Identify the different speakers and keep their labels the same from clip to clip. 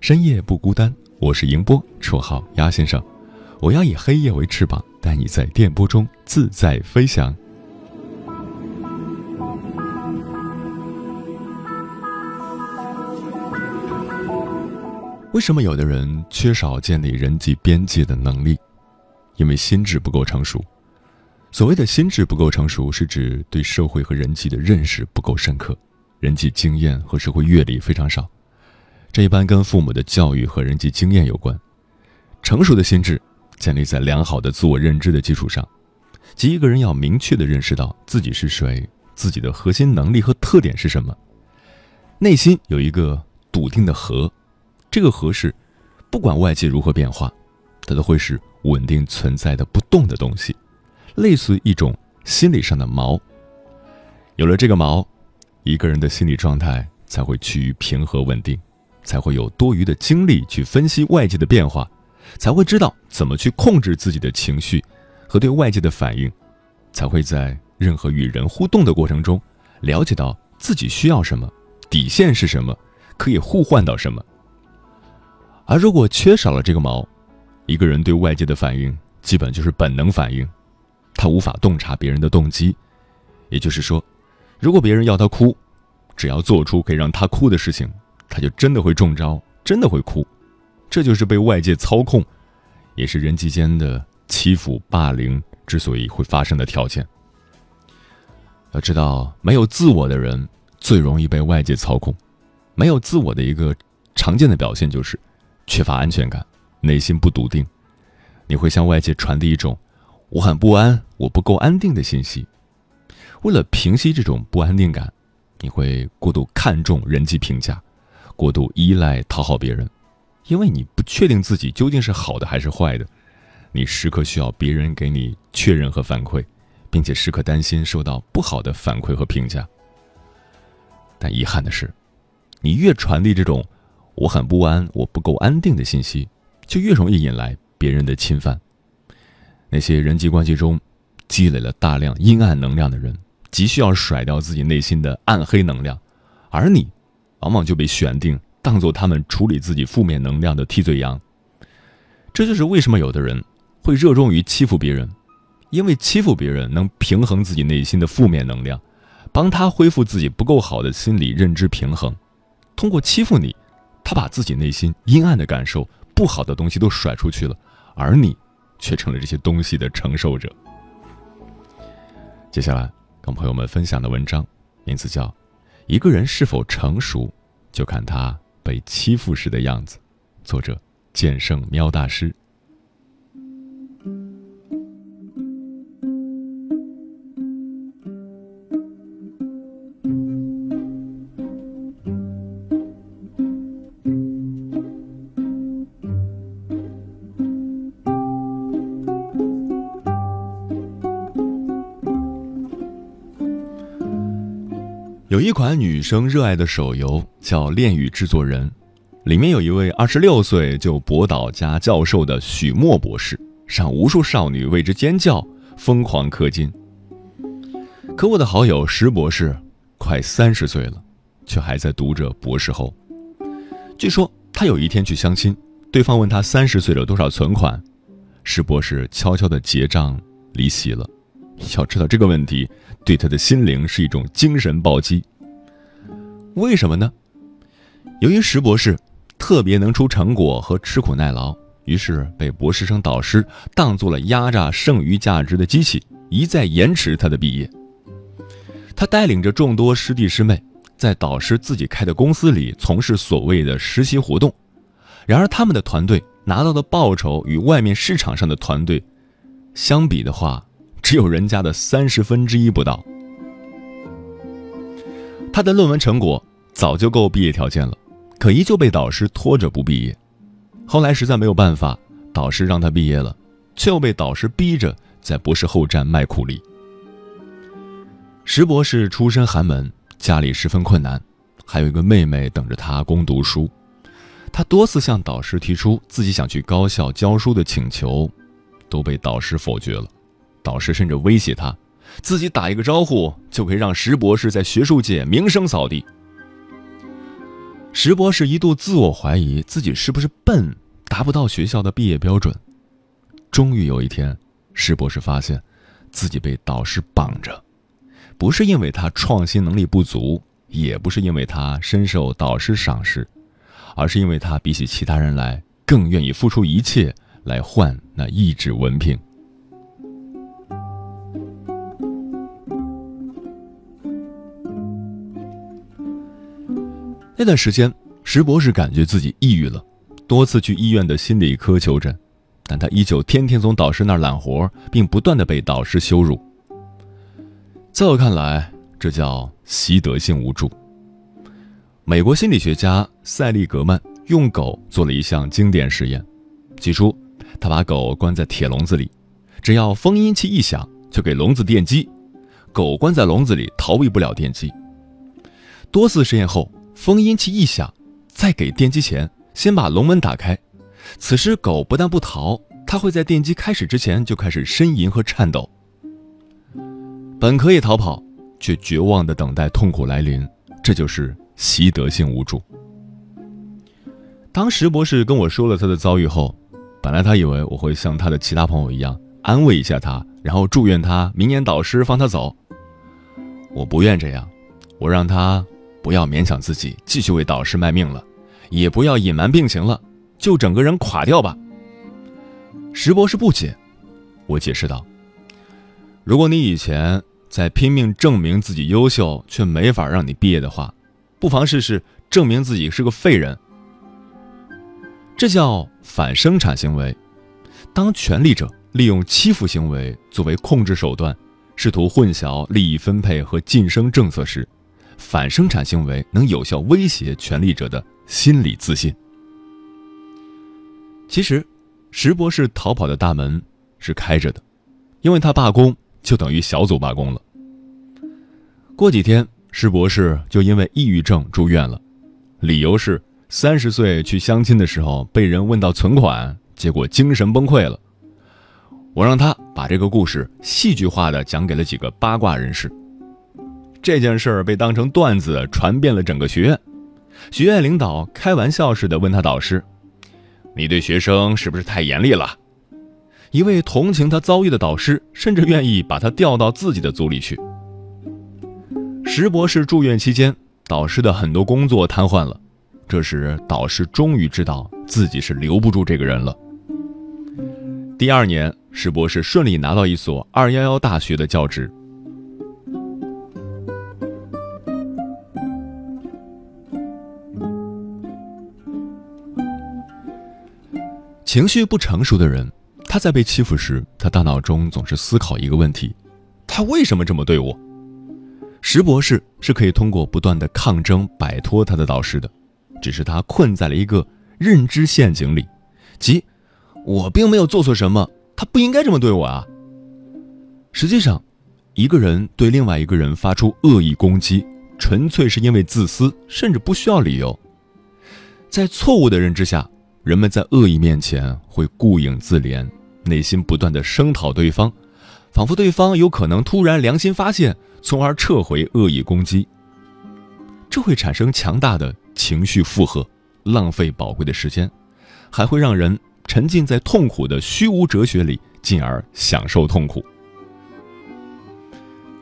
Speaker 1: 深夜不孤单。我是迎波，绰号鸭先生。我要以黑夜为翅膀，带你在电波中自在飞翔。为什么有的人缺少建立人际边界的能力？因为心智不够成熟。所谓的心智不够成熟，是指对社会和人际的认识不够深刻，人际经验和社会阅历非常少。这一般跟父母的教育和人际经验有关。成熟的心智建立在良好的自我认知的基础上，即一个人要明确的认识到自己是谁，自己的核心能力和特点是什么，内心有一个笃定的核，这个核是不管外界如何变化，它都会是稳定存在的不动的东西。类似一种心理上的锚。有了这个锚，一个人的心理状态才会趋于平和稳定，才会有多余的精力去分析外界的变化，才会知道怎么去控制自己的情绪和对外界的反应，才会在任何与人互动的过程中了解到自己需要什么，底线是什么，可以互换到什么。而如果缺少了这个毛，一个人对外界的反应基本就是本能反应。他无法洞察别人的动机，也就是说，如果别人要他哭，只要做出可以让他哭的事情，他就真的会中招，真的会哭。这就是被外界操控，也是人际间的欺负、霸凌之所以会发生的条件。要知道，没有自我的人最容易被外界操控。没有自我的一个常见的表现就是缺乏安全感，内心不笃定。你会向外界传递一种。我很不安，我不够安定的信息。为了平息这种不安定感，你会过度看重人际评价，过度依赖讨好别人，因为你不确定自己究竟是好的还是坏的，你时刻需要别人给你确认和反馈，并且时刻担心受到不好的反馈和评价。但遗憾的是，你越传递这种我很不安、我不够安定的信息，就越容易引来别人的侵犯。那些人际关系中积累了大量阴暗能量的人，急需要甩掉自己内心的暗黑能量，而你，往往就被选定当做他们处理自己负面能量的替罪羊。这就是为什么有的人会热衷于欺负别人，因为欺负别人能平衡自己内心的负面能量，帮他恢复自己不够好的心理认知平衡。通过欺负你，他把自己内心阴暗的感受、不好的东西都甩出去了，而你。却成了这些东西的承受者。接下来跟朋友们分享的文章，名字叫《一个人是否成熟，就看他被欺负时的样子》，作者剑圣喵大师。有一款女生热爱的手游叫《恋与制作人》，里面有一位二十六岁就博导加教授的许墨博士，让无数少女为之尖叫，疯狂氪金。可我的好友石博士快三十岁了，却还在读着博士后。据说他有一天去相亲，对方问他三十岁了多少存款，石博士悄悄的结账离席了。要知道这个问题对他的心灵是一种精神暴击。为什么呢？由于石博士特别能出成果和吃苦耐劳，于是被博士生导师当做了压榨剩余价值的机器，一再延迟他的毕业。他带领着众多师弟师妹，在导师自己开的公司里从事所谓的实习活动，然而他们的团队拿到的报酬与外面市场上的团队相比的话，只有人家的三十分之一不到。他的论文成果早就够毕业条件了，可依旧被导师拖着不毕业。后来实在没有办法，导师让他毕业了，却又被导师逼着在博士后站卖苦力。石博士出身寒门，家里十分困难，还有一个妹妹等着他攻读书。他多次向导师提出自己想去高校教书的请求，都被导师否决了。导师甚至威胁他。自己打一个招呼，就可以让石博士在学术界名声扫地。石博士一度自我怀疑自己是不是笨，达不到学校的毕业标准。终于有一天，石博士发现，自己被导师绑着，不是因为他创新能力不足，也不是因为他深受导师赏识，而是因为他比起其他人来，更愿意付出一切来换那一纸文凭。那段时间，石博士感觉自己抑郁了，多次去医院的心理科求诊，但他依旧天天从导师那儿揽活，并不断的被导师羞辱。在我看来，这叫习得性无助。美国心理学家塞利格曼用狗做了一项经典实验，起初，他把狗关在铁笼子里，只要封音器一响，就给笼子电击，狗关在笼子里逃避不了电击。多次实验后。封音器一响，在给电击前，先把笼门打开。此时狗不但不逃，它会在电击开始之前就开始呻吟和颤抖。本可以逃跑，却绝望的等待痛苦来临。这就是习得性无助。当石博士跟我说了他的遭遇后，本来他以为我会像他的其他朋友一样安慰一下他，然后祝愿他明年导师放他走。我不愿这样，我让他。不要勉强自己继续为导师卖命了，也不要隐瞒病情了，就整个人垮掉吧。石博士不解，我解释道：“如果你以前在拼命证明自己优秀，却没法让你毕业的话，不妨试试证明自己是个废人。这叫反生产行为。当权力者利用欺负行为作为控制手段，试图混淆利益分配和晋升政策时。”反生产行为能有效威胁权力者的心理自信。其实，石博士逃跑的大门是开着的，因为他罢工就等于小组罢工了。过几天，石博士就因为抑郁症住院了，理由是三十岁去相亲的时候被人问到存款，结果精神崩溃了。我让他把这个故事戏剧化的讲给了几个八卦人士。这件事儿被当成段子传遍了整个学院，学院领导开玩笑似的问他导师：“你对学生是不是太严厉了？”一位同情他遭遇的导师甚至愿意把他调到自己的组里去。石博士住院期间，导师的很多工作瘫痪了，这时导师终于知道自己是留不住这个人了。第二年，石博士顺利拿到一所二幺幺大学的教职。情绪不成熟的人，他在被欺负时，他大脑中总是思考一个问题：他为什么这么对我？石博士是可以通过不断的抗争摆脱他的导师的，只是他困在了一个认知陷阱里，即我并没有做错什么，他不应该这么对我啊。实际上，一个人对另外一个人发出恶意攻击，纯粹是因为自私，甚至不需要理由。在错误的认知下。人们在恶意面前会顾影自怜，内心不断的声讨对方，仿佛对方有可能突然良心发现，从而撤回恶意攻击。这会产生强大的情绪负荷，浪费宝贵的时间，还会让人沉浸在痛苦的虚无哲学里，进而享受痛苦，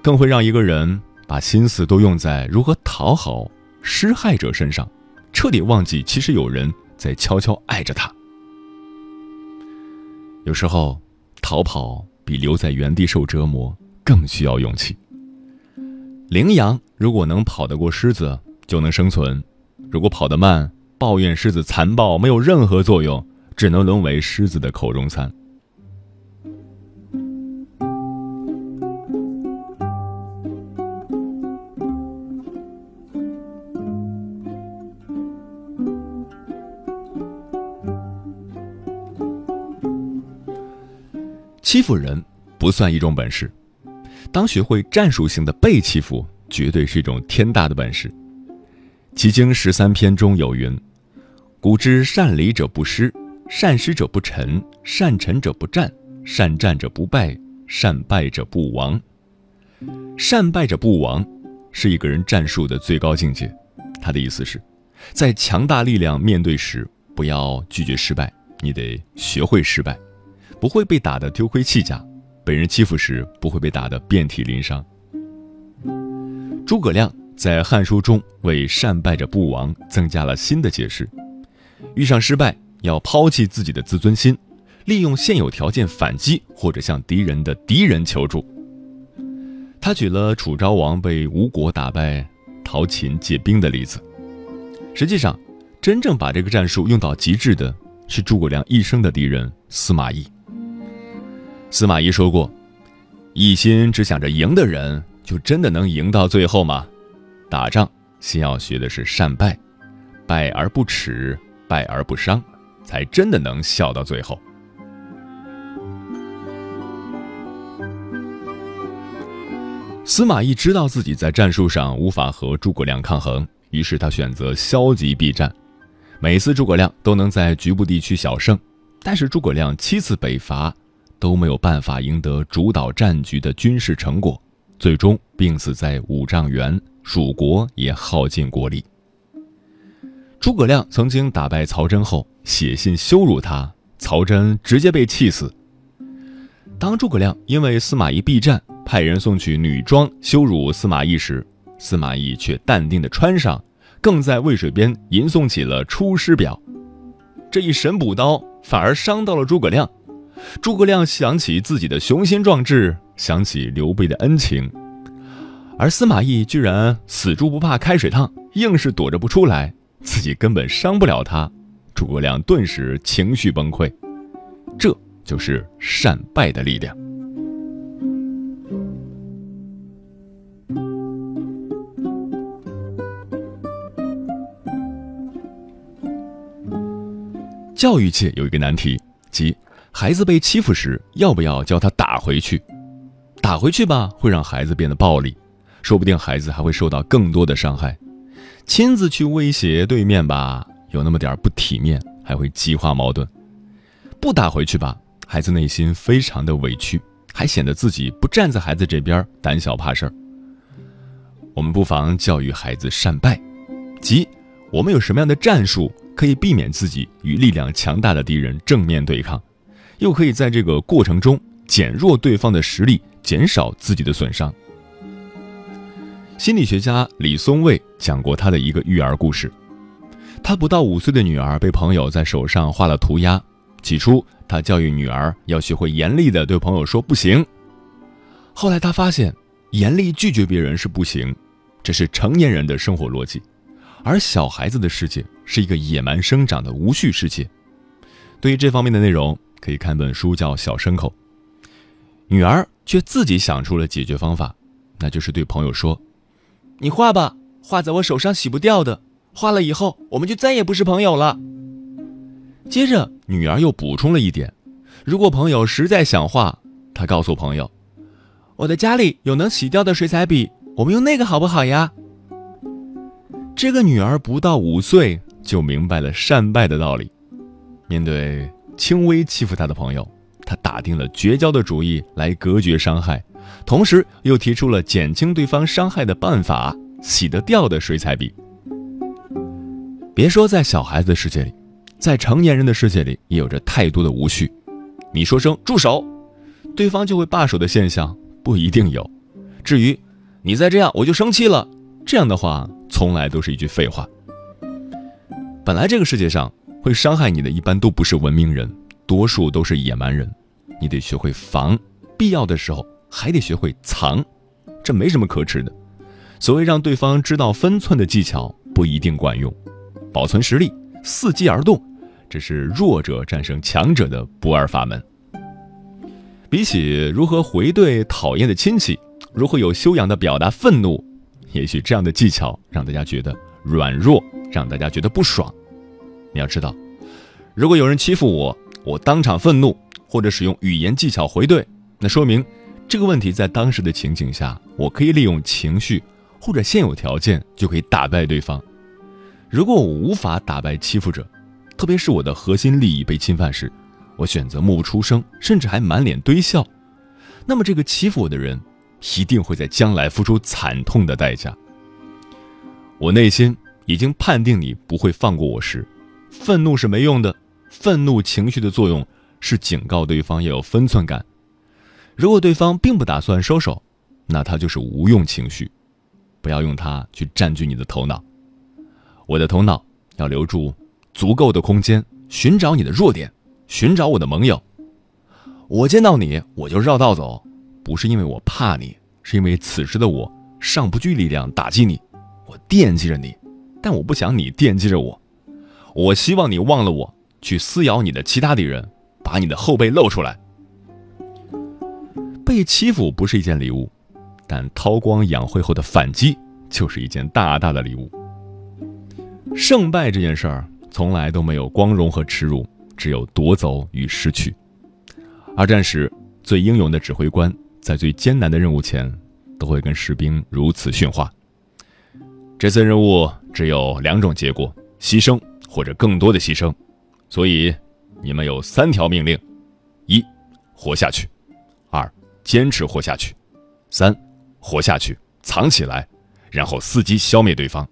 Speaker 1: 更会让一个人把心思都用在如何讨好施害者身上，彻底忘记其实有人。在悄悄爱着他。有时候，逃跑比留在原地受折磨更需要勇气。羚羊如果能跑得过狮子，就能生存；如果跑得慢，抱怨狮子残暴没有任何作用，只能沦为狮子的口中餐。欺负人不算一种本事，当学会战术性的被欺负，绝对是一种天大的本事。《其经》十三篇中有云：“古之善礼者不失，善施者不臣，善臣者不战，善战者不败，善败者不亡。”善败者不亡是一个人战术的最高境界。他的意思是，在强大力量面对时，不要拒绝失败，你得学会失败。不会被打得丢盔弃甲，被人欺负时不会被打得遍体鳞伤。诸葛亮在《汉书》中为“善败者不亡”增加了新的解释：遇上失败要抛弃自己的自尊心，利用现有条件反击，或者向敌人的敌人求助。他举了楚昭王被吴国打败、逃秦借兵的例子。实际上，真正把这个战术用到极致的是诸葛亮一生的敌人司马懿。司马懿说过：“一心只想着赢的人，就真的能赢到最后吗？打仗先要学的是善败，败而不耻，败而不伤，才真的能笑到最后。”司马懿知道自己在战术上无法和诸葛亮抗衡，于是他选择消极避战。每次诸葛亮都能在局部地区小胜，但是诸葛亮七次北伐。都没有办法赢得主导战局的军事成果，最终病死在五丈原，蜀国也耗尽国力。诸葛亮曾经打败曹真后，写信羞辱他，曹真直接被气死。当诸葛亮因为司马懿避战，派人送去女装羞辱司马懿时，司马懿却淡定的穿上，更在渭水边吟诵起了《出师表》。这一神补刀，反而伤到了诸葛亮。诸葛亮想起自己的雄心壮志，想起刘备的恩情，而司马懿居然死猪不怕开水烫，硬是躲着不出来，自己根本伤不了他。诸葛亮顿时情绪崩溃，这就是善败的力量。教育界有一个难题，即。孩子被欺负时，要不要教他打回去？打回去吧，会让孩子变得暴力，说不定孩子还会受到更多的伤害。亲自去威胁对面吧，有那么点不体面，还会激化矛盾。不打回去吧，孩子内心非常的委屈，还显得自己不站在孩子这边，胆小怕事儿。我们不妨教育孩子善败，即我们有什么样的战术可以避免自己与力量强大的敌人正面对抗。又可以在这个过程中减弱对方的实力，减少自己的损伤。心理学家李松蔚讲过他的一个育儿故事：他不到五岁的女儿被朋友在手上画了涂鸦，起初他教育女儿要学会严厉的对朋友说不行。后来他发现，严厉拒绝别人是不行，这是成年人的生活逻辑，而小孩子的世界是一个野蛮生长的无序世界。对于这方面的内容。可以看本书叫《小牲口》，女儿却自己想出了解决方法，那就是对朋友说：“你画吧，画在我手上洗不掉的，画了以后我们就再也不是朋友了。”接着，女儿又补充了一点：“如果朋友实在想画，她告诉朋友，我的家里有能洗掉的水彩笔，我们用那个好不好呀？”这个女儿不到五岁就明白了善败的道理，面对。轻微欺负他的朋友，他打定了绝交的主意来隔绝伤害，同时又提出了减轻对方伤害的办法——洗得掉的水彩笔。别说在小孩子的世界里，在成年人的世界里也有着太多的无序。你说声住手，对方就会罢手的现象不一定有。至于你再这样我就生气了，这样的话从来都是一句废话。本来这个世界上。会伤害你的一般都不是文明人，多数都是野蛮人。你得学会防，必要的时候还得学会藏，这没什么可耻的。所谓让对方知道分寸的技巧不一定管用，保存实力，伺机而动，这是弱者战胜强者的不二法门。比起如何回怼讨厌的亲戚，如何有修养的表达愤怒，也许这样的技巧让大家觉得软弱，让大家觉得不爽。你要知道，如果有人欺负我，我当场愤怒或者使用语言技巧回怼，那说明这个问题在当时的情景下，我可以利用情绪或者现有条件就可以打败对方。如果我无法打败欺负者，特别是我的核心利益被侵犯时，我选择默不出声，甚至还满脸堆笑，那么这个欺负我的人一定会在将来付出惨痛的代价。我内心已经判定你不会放过我时，愤怒是没用的。愤怒情绪的作用是警告对方要有分寸感。如果对方并不打算收手，那他就是无用情绪，不要用它去占据你的头脑。我的头脑要留住足够的空间，寻找你的弱点。寻找我的盟友，我见到你我就绕道走，不是因为我怕你，是因为此时的我尚不具力量打击你。我惦记着你，但我不想你惦记着我。我希望你忘了我，去撕咬你的其他敌人，把你的后背露出来。被欺负不是一件礼物，但韬光养晦后的反击就是一件大大的礼物。胜败这件事儿从来都没有光荣和耻辱。只有夺走与失去。二战时，最英勇的指挥官在最艰难的任务前，都会跟士兵如此训话：这次任务只有两种结果，牺牲或者更多的牺牲，所以你们有三条命令：一，活下去；二，坚持活下去；三，活下去，藏起来，然后伺机消灭对方。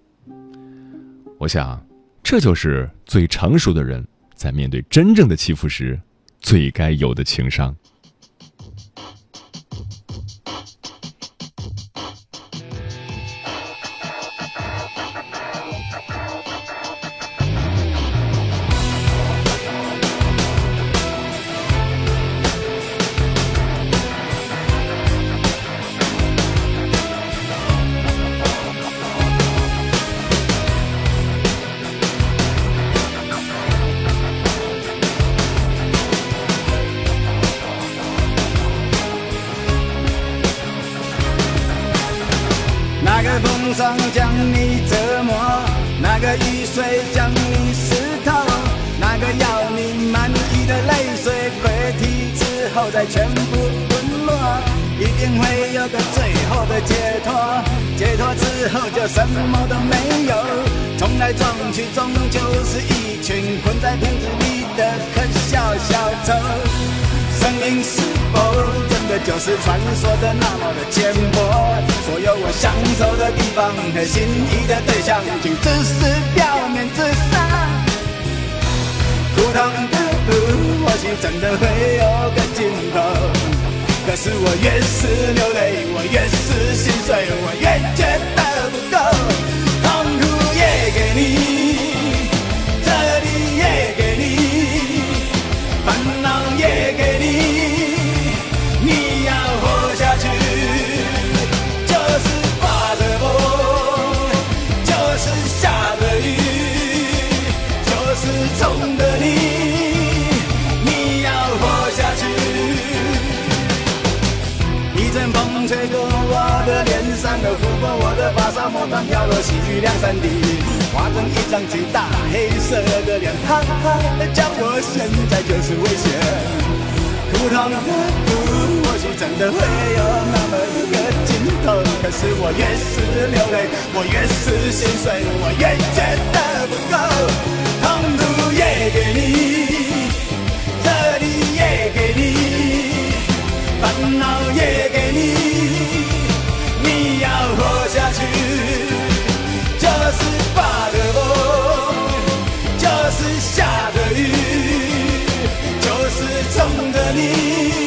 Speaker 1: 我想，这就是最成熟的人。在面对真正的欺负时，最该有的情商。
Speaker 2: 雨水将你湿透，那个要你满意的泪水溃堤之后再全部滚落，一定会有个最后的解脱，解脱之后就什么都没有，冲来撞去终究是一群困在瓶子里的可笑小丑，生命是否？这就是传说的那么的浅薄，所有我享受的地方和心仪的对象，竟只是表面之上。苦痛的路，或许真的会有个尽头。可是我越是流泪，我越是心碎，我越觉得不够。痛苦也给你，落细雨两三滴，化成一张巨大黑色的脸，哈哈，叫我现在就是危险。苦痛的路，或许真的会有那么一个尽头，可是我越是流泪，我越是心碎，我越觉得不够。痛苦也给你，这里也给你，烦恼也给。你就是发的疯，就是下的雨，就是冲着。你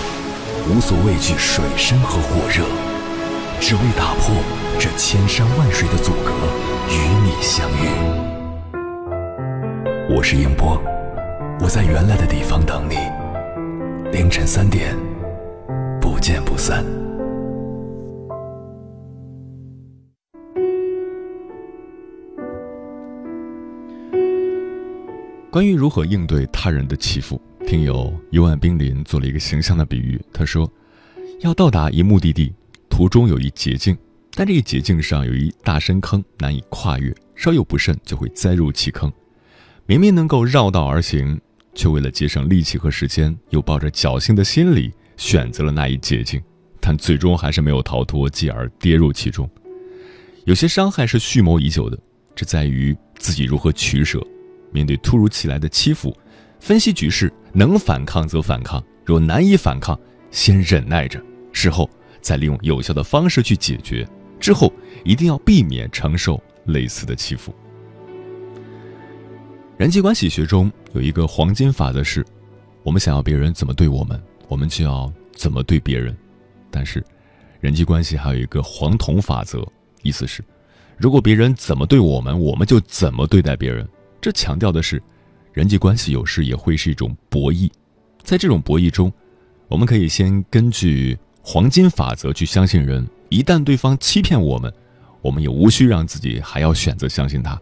Speaker 3: 无所畏惧水深和火热，只为打破这千山万水的阻隔，与你相遇。我是英波，我在原来的地方等你，凌晨三点，不见不散。
Speaker 1: 关于如何应对他人的欺负，听友幽暗冰林做了一个形象的比喻。他说，要到达一目的地，途中有一捷径，但这个捷径上有一大深坑，难以跨越，稍有不慎就会栽入其坑。明明能够绕道而行，却为了节省力气和时间，又抱着侥幸的心理选择了那一捷径，但最终还是没有逃脱，继而跌入其中。有些伤害是蓄谋已久的，这在于自己如何取舍。面对突如其来的欺负，分析局势，能反抗则反抗，若难以反抗，先忍耐着，事后再利用有效的方式去解决。之后一定要避免承受类似的欺负。人际关系学中有一个黄金法则是：我们想要别人怎么对我们，我们就要怎么对别人。但是，人际关系还有一个黄铜法则，意思是，如果别人怎么对我们，我们就怎么对待别人。这强调的是，人际关系有时也会是一种博弈，在这种博弈中，我们可以先根据黄金法则去相信人，一旦对方欺骗我们，我们也无需让自己还要选择相信他，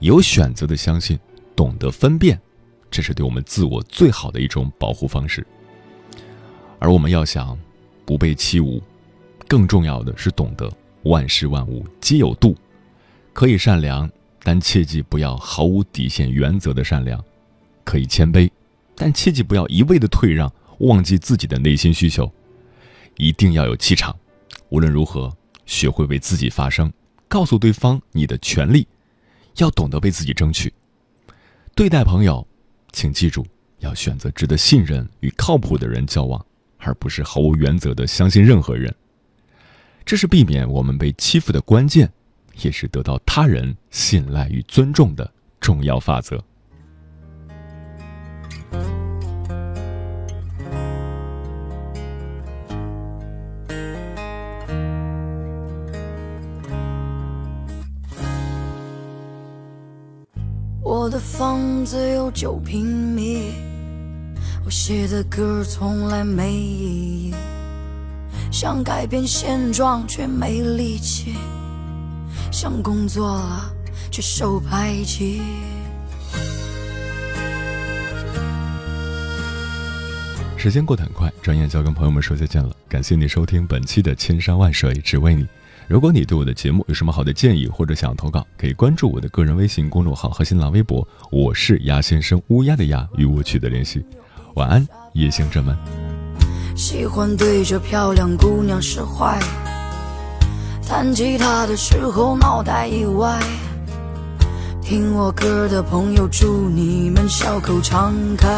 Speaker 1: 有选择的相信，懂得分辨，这是对我们自我最好的一种保护方式。而我们要想不被欺侮，更重要的是懂得万事万物皆有度，可以善良。但切记不要毫无底线原则的善良，可以谦卑，但切记不要一味的退让，忘记自己的内心需求。一定要有气场，无论如何，学会为自己发声，告诉对方你的权利，要懂得为自己争取。对待朋友，请记住要选择值得信任与靠谱的人交往，而不是毫无原则的相信任何人。这是避免我们被欺负的关键。也是得到他人信赖与尊重的重要法则。
Speaker 4: 我的房子有九平米，我写的歌从来没意义，想改变现状却没力气。想工作了，却受排挤。
Speaker 1: 时间过得很快，转眼就要跟朋友们说再见了。感谢你收听本期的《千山万水只为你》。如果你对我的节目有什么好的建议，或者想要投稿，可以关注我的个人微信公众号和新浪微博。我是鸭先生，乌鸦的鸭，与我取得联系。晚安，夜行者们。
Speaker 4: 喜欢对着漂亮姑娘使坏。弹吉他的时候脑袋一歪，听我歌的朋友祝你们笑口常开。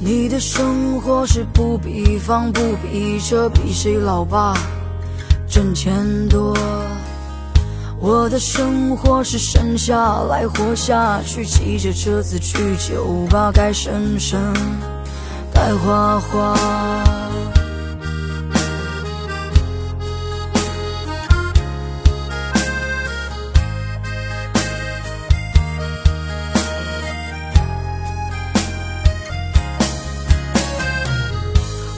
Speaker 4: 你的生活是不比方不比车，比谁老爸？挣钱多，我的生活是省下来活下去，骑着车子去酒吧，该生生，该花花。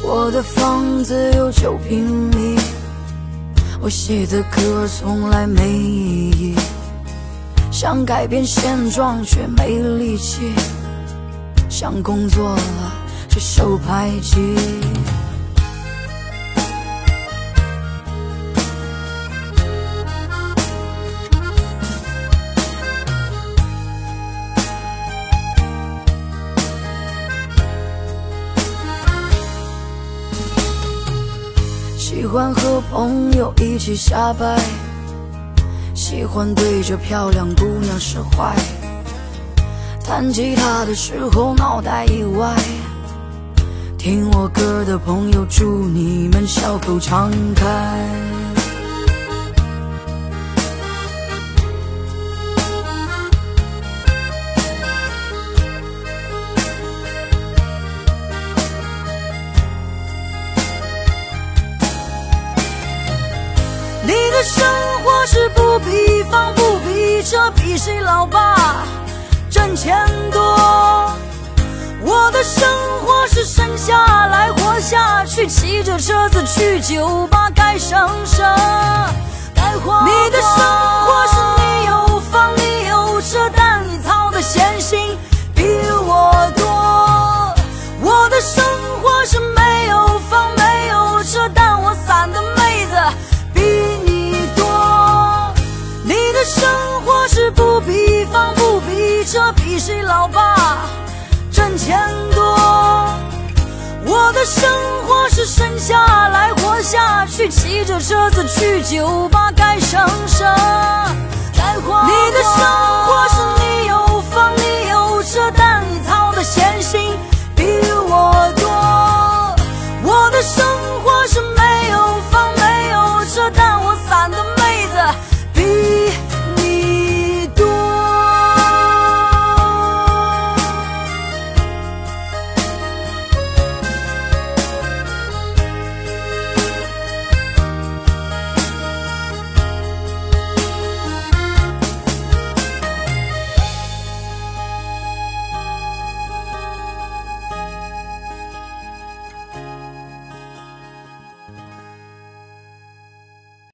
Speaker 4: 我的房子有九平米。我写的歌从来没意义，想改变现状却没力气，想工作了。却受排挤。喜欢和朋友一起瞎掰，喜欢对着漂亮姑娘使坏。弹吉他的时候脑袋一歪，听我歌的朋友祝你们笑口常开。钱多。我的生活是生下来活下去，骑着车子去酒吧该省省，该花花。你的生活是你是老爸，挣钱多。我的生活是生下来活下去，骑着车子去酒吧，该省省该花。你的生活是你有房，你有车，但你操的闲心比我多。我的生。